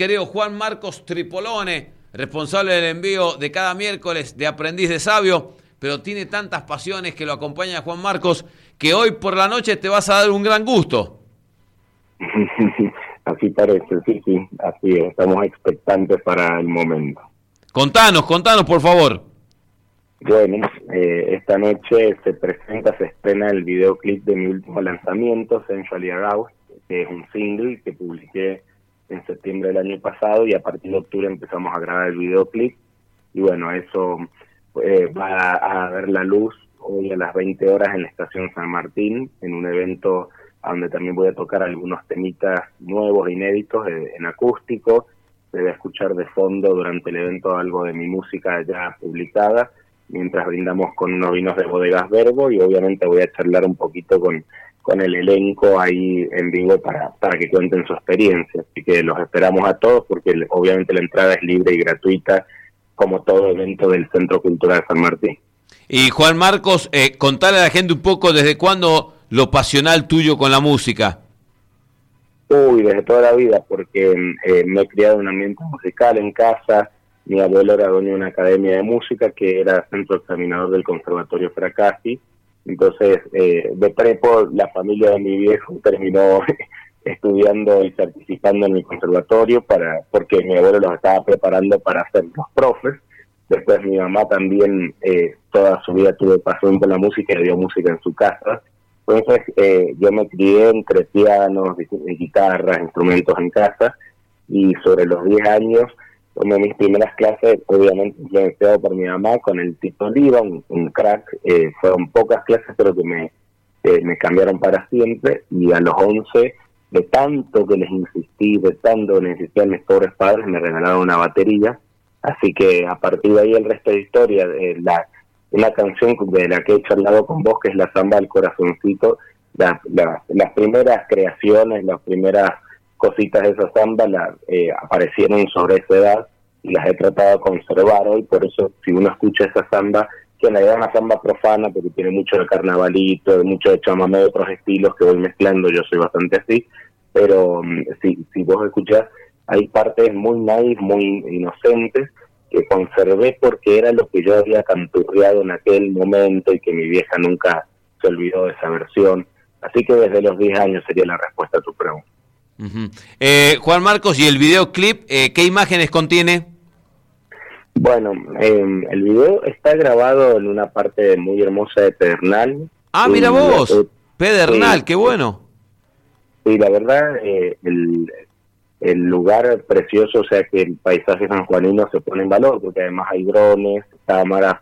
querido Juan Marcos Tripolone, responsable del envío de cada miércoles de Aprendiz de Sabio, pero tiene tantas pasiones que lo acompaña Juan Marcos que hoy por la noche te vas a dar un gran gusto. así parece, sí, sí, así es, estamos expectantes para el momento. Contanos, contanos por favor. Bueno, eh, esta noche se presenta, se estrena el videoclip de mi último lanzamiento, Sensually Aroused, que es un single que publiqué en septiembre del año pasado y a partir de octubre empezamos a grabar el videoclip. Y bueno, eso eh, va a, ver la luz hoy a las 20 horas en la estación San Martín, en un evento donde también voy a tocar algunos temitas nuevos, inéditos, eh, en acústico, se va a escuchar de fondo durante el evento algo de mi música ya publicada, mientras brindamos con unos vinos de bodegas Verbo y obviamente voy a charlar un poquito con con el elenco ahí en vivo para, para que cuenten su experiencia. Así que los esperamos a todos porque obviamente la entrada es libre y gratuita como todo evento del Centro Cultural San Martín. Y Juan Marcos, eh, contale a la gente un poco desde cuándo lo pasional tuyo con la música. Uy, desde toda la vida, porque eh, me he criado en un ambiente musical en casa. Mi abuelo era dueño de una academia de música que era centro examinador del Conservatorio Fracassi entonces, eh, de prepo, la familia de mi viejo terminó estudiando y participando en mi conservatorio para porque mi abuelo los estaba preparando para ser los profes. Después mi mamá también eh, toda su vida tuvo pasión por la música y dio música en su casa. Entonces eh, yo me crié entre pianos, guitarras, instrumentos en casa y sobre los 10 años tomé mis primeras clases, obviamente influenciado por mi mamá, con el Tito Oliva, un, crack. Eh, fueron pocas clases, pero que me, eh, me cambiaron para siempre. Y a los 11, de tanto que les insistí, de tanto que necesitaban mis pobres padres, me regalaron una batería. Así que a partir de ahí el resto de historia, de la, una canción de la que he charlado con vos, que es la samba del corazoncito, las primeras creaciones, las primeras cositas de esa samba la, eh, aparecieron sobre esa edad y las he tratado de conservar hoy, por eso si uno escucha esa samba, que en realidad es una samba profana porque tiene mucho de carnavalito, mucho de chamamé de otros estilos que voy mezclando, yo soy bastante así, pero mm, si, si vos escuchás, hay partes muy nice, muy inocentes, que conservé porque era lo que yo había canturreado en aquel momento y que mi vieja nunca se olvidó de esa versión. Así que desde los 10 años sería la respuesta a tu pregunta. Eh, Juan Marcos, ¿y el videoclip eh, qué imágenes contiene? Bueno, em, el video está grabado en una parte muy hermosa de Pedernal. Ah, mira vos, Pedernal, qué bueno. Sí, la verdad, eh, el, el, lugar precioso, o sea que el paisaje sanjuanino se pone en valor, porque además hay drones, cámaras,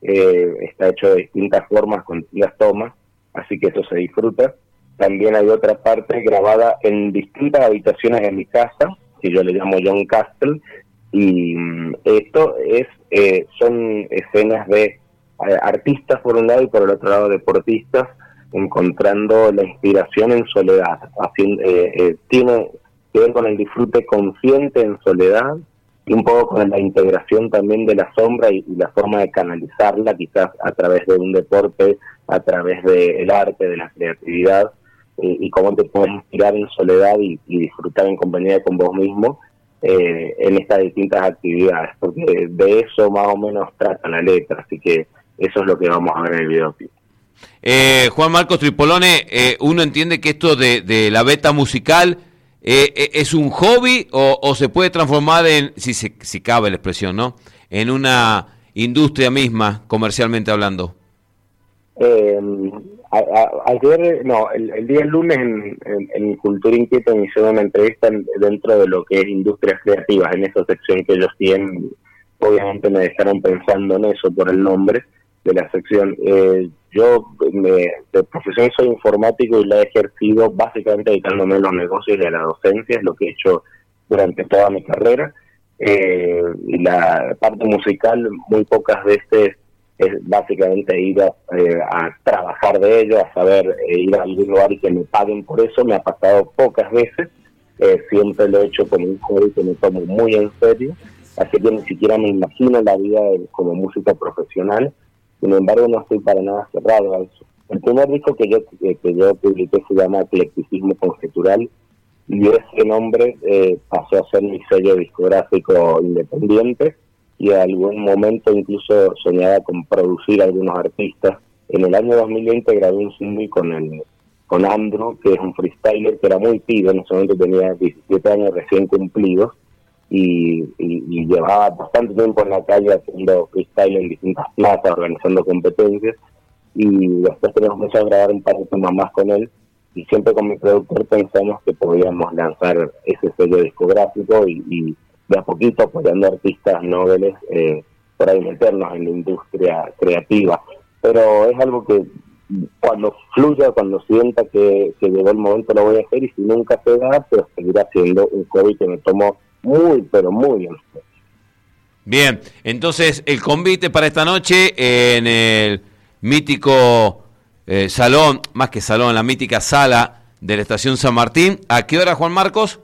está hecho de distintas formas, con distintas tomas, así que eso se disfruta. También hay otra parte grabada en distintas habitaciones de mi casa, que yo le llamo John Castle, y mm, esto es eh, son escenas de eh, artistas por un lado y por el otro lado deportistas, encontrando la inspiración en soledad. Eh, tiene que ver con el disfrute consciente en soledad y un poco con la integración también de la sombra y, la forma de canalizarla quizás a través de un deporte, a través del arte, de la creatividad y, cómo te puedes inspirar en soledad y, disfrutar en compañía con vos mismo eh, en estas distintas actividades, porque de eso más o menos trata la letra, así que eso es lo que vamos a ver en el videoclip. Eh, Juan Marcos Tripolone, eh, uno entiende que esto de, la beta musical es un hobby o, se puede transformar en, si, si cabe la expresión, ¿no? En una industria misma, comercialmente hablando. Eh, ayer, no, el, día lunes en, en, Cultura Inquieta me hicieron una entrevista dentro de lo que es industrias creativas, en esa sección que ellos tienen, obviamente me dejaron pensando en eso por el nombre de la sección. Eh, yo me, de profesión soy informático y la he ejercido básicamente dedicándome a los negocios y a la docencia, es lo que he hecho durante toda mi carrera. Eh, la parte musical muy pocas veces es básicamente ir eh, a, trabajar de ello, a saber eh, ir a algún lugar y que me paguen por eso. Me ha pasado pocas veces, eh, siempre lo he hecho con un hobby que me tomo muy en serio, así que ni siquiera me imagino la vida como músico profesional. Sin embargo, no estoy para nada cerrado a eso. El primer disco que yo, que yo publiqué se llama Eclecticismo Conjetural y ese nombre eh, pasó a ser mi sello discográfico independiente y en algún momento incluso soñaba con producir algunos artistas. En el año 2020 grabé un single con el con Andrew, que es un freestyler que era muy pido, en ese momento tenía 17 años recién cumplidos y, y, llevaba bastante tiempo en la calle haciendo freestyle en distintas plazas, organizando competencias y después tenemos a grabar un par de temas más con él y siempre con mi productor pensamos que podíamos lanzar ese sello discográfico y, de a poquito apoyando artistas noveles eh, para meternos en la industria creativa. Pero es algo que cuando fluya, cuando sienta que, llegó el momento lo voy a hacer y si nunca se da, pues seguirá siendo un hobby que me tomo muy, pero muy bien. Bien, entonces el convite para esta noche en el mítico eh, salón, más que salón, la mítica sala de la Estación San Martín. ¿A qué hora, Juan Marcos?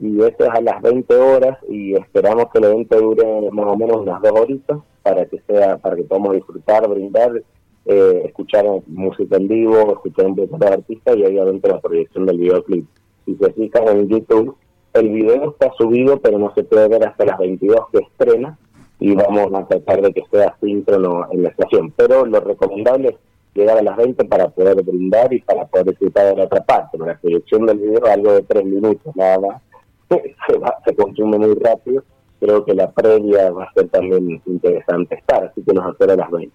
Y esto es a las 20 horas y esperamos que el evento dure más o menos unas dos horitas para que sea, para que podamos disfrutar, brindar eh, escuchar música en vivo, escuchar un poco de artistas y obviamente la proyección del videoclip. Si se fijan en YouTube, el video está subido, pero no se puede ver hasta las 22 que estrena y vamos a tratar de que sea síncrono en la estación. Pero lo recomendable es llegar a las 20 para poder brindar y para poder disfrutar de la otra parte. La proyección del video algo de 3 minutos nada más, se, va, se consume muy rápido. Creo que la previa va a ser también interesante estar, así que nos espera a las 20.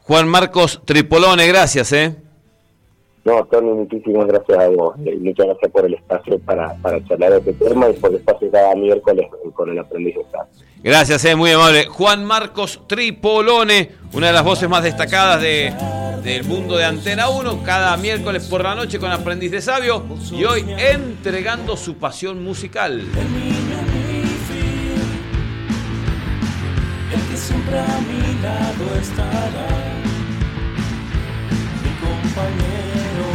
Juan Marcos Tripolone, gracias, ¿eh? No, Tony, muchísimas gracias a vos. y muchas gracias por el espacio para, para charlar de este tema y por el espacio cada miércoles con el aprendiz Gracias, eh, muy amable. Juan Marcos Tripolone, una de las voces más destacadas de, del mundo de Antena 1, cada miércoles por la noche con Aprendiz de Sabio y hoy entregando su pasión musical. siempre a mi lado estará mi compañero.